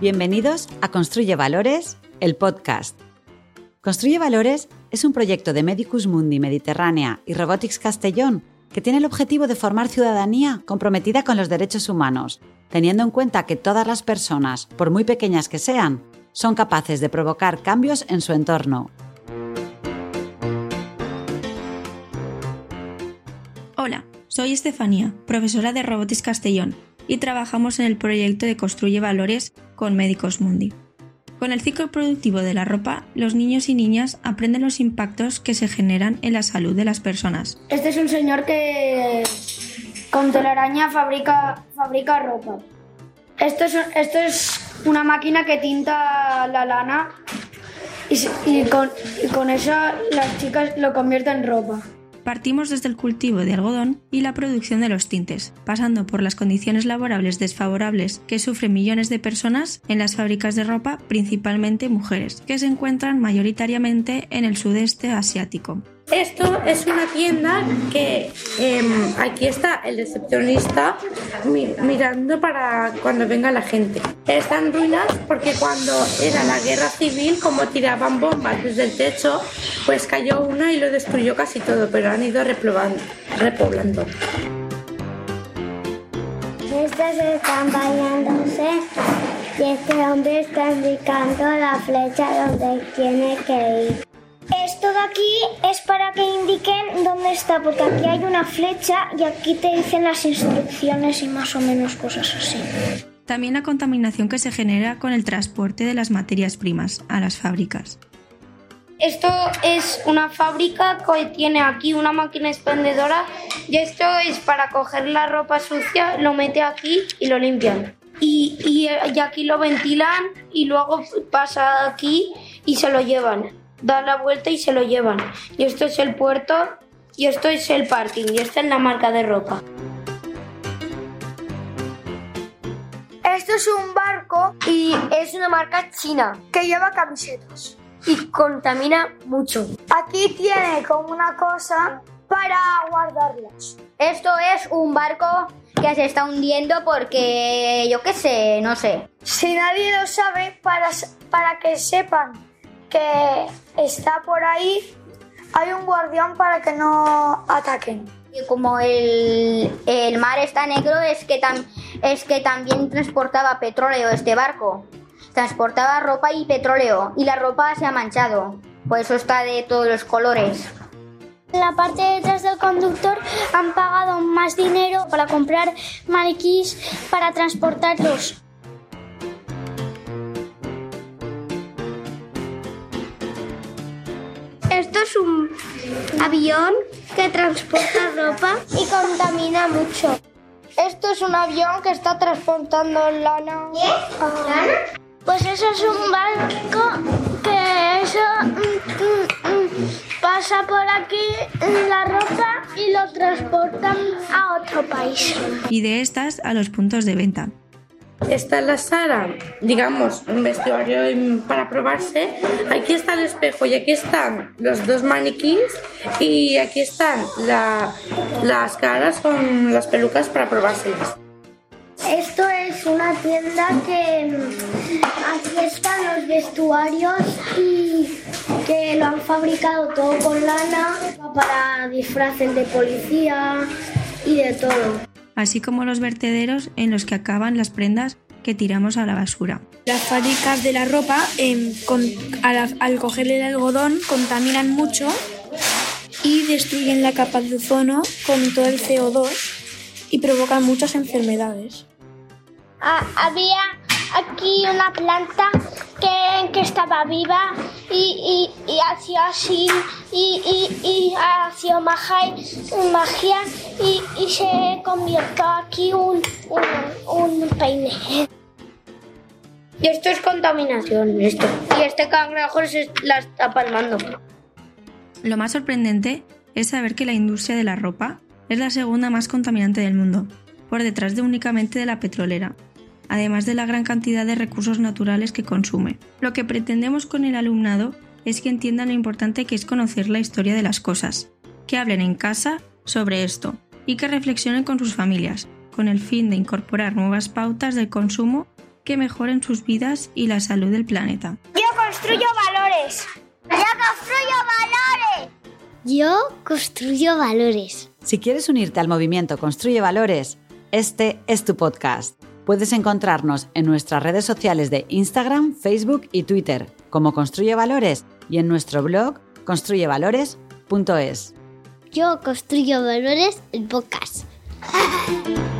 Bienvenidos a Construye Valores, el podcast. Construye Valores es un proyecto de Medicus Mundi Mediterránea y Robotics Castellón que tiene el objetivo de formar ciudadanía comprometida con los derechos humanos, teniendo en cuenta que todas las personas, por muy pequeñas que sean, son capaces de provocar cambios en su entorno. Hola, soy Estefanía, profesora de Robotics Castellón, y trabajamos en el proyecto de Construye Valores con Médicos Mundi. Con el ciclo productivo de la ropa, los niños y niñas aprenden los impactos que se generan en la salud de las personas. Este es un señor que con telaraña fabrica, fabrica ropa. Esto es, esto es una máquina que tinta la lana y, con, y con eso las chicas lo convierten en ropa. Partimos desde el cultivo de algodón y la producción de los tintes, pasando por las condiciones laborables desfavorables que sufren millones de personas en las fábricas de ropa, principalmente mujeres, que se encuentran mayoritariamente en el sudeste asiático. Esto es una tienda que em, aquí está el recepcionista mirando para cuando venga la gente. Está en ruinas porque cuando era la guerra civil, como tiraban bombas desde el techo, pues cayó una y lo destruyó casi todo, pero han ido repoblando. Estas están bañándose y este hombre está indicando la flecha donde tiene que ir. Esto de aquí es para que indiquen dónde está, porque aquí hay una flecha y aquí te dicen las instrucciones y más o menos cosas así. También la contaminación que se genera con el transporte de las materias primas a las fábricas. Esto es una fábrica que tiene aquí una máquina expendedora y esto es para coger la ropa sucia, lo mete aquí y lo limpian. Y, y, y aquí lo ventilan y luego pasa aquí y se lo llevan da la vuelta y se lo llevan. Y esto es el puerto y esto es el parking y esta es la marca de ropa. Esto es un barco y es una marca china que lleva camisetas y contamina mucho. Aquí tiene como una cosa para guardarlas. Esto es un barco que se está hundiendo porque yo qué sé, no sé. Si nadie lo sabe, para, para que sepan que está por ahí, hay un guardián para que no ataquen. Y como el, mar está negro, es que, es que también transportaba petróleo este barco. Transportaba ropa y petróleo y la ropa se ha manchado. Por eso está de todos los colores. En la parte de detrás del conductor han pagado más dinero para comprar maniquís para transportarlos. Es un avión que transporta ropa y contamina mucho. Esto es un avión que está transportando lana. ¿Lana? Pues eso es un barco que eso mm, mm, mm, pasa por aquí la ropa y lo transportan a otro país. Y de estas a los puntos de venta. Está la sala, digamos, un vestuario para probarse. Aquí está el espejo y aquí están los dos maniquíes y aquí están las caras con las pelucas para probárselas. Esto es una tienda que aquí están los vestuarios y que lo han fabricado todo con lana para disfraces de policía y de todo así como los vertederos en los que acaban las prendas que tiramos a la basura. Las fábricas de la ropa, em, al, al coger el algodón, contaminan mucho y destruyen la capa de ozono con todo el CO2 y provocan muchas enfermedades. Ah, había aquí una planta que, que estaba viva y, y, y hacía así y, y, y hacía magia, magia y, y se convirtió aquí un, un, un peine. Y esto es contaminación, esto. Y este cangrejo se la está palmando. Lo más sorprendente es saber que la industria de la ropa es la segunda más contaminante del mundo, por detrás de únicamente de la petrolera, además de la gran cantidad de recursos naturales que consume. Lo que pretendemos con el alumnado es que entiendan lo importante que es conocer la historia de las cosas, que hablen en casa sobre esto y que reflexionen con sus familias, con el fin de incorporar nuevas pautas de consumo que mejoren sus vidas y la salud del planeta. Yo construyo valores. Yo construyo valores. Yo construyo valores. Si quieres unirte al movimiento Construye Valores, este es tu podcast. Puedes encontrarnos en nuestras redes sociales de Instagram, Facebook y Twitter como Construye Valores y en nuestro blog construyevalores.es. Yo construyo valores el podcast.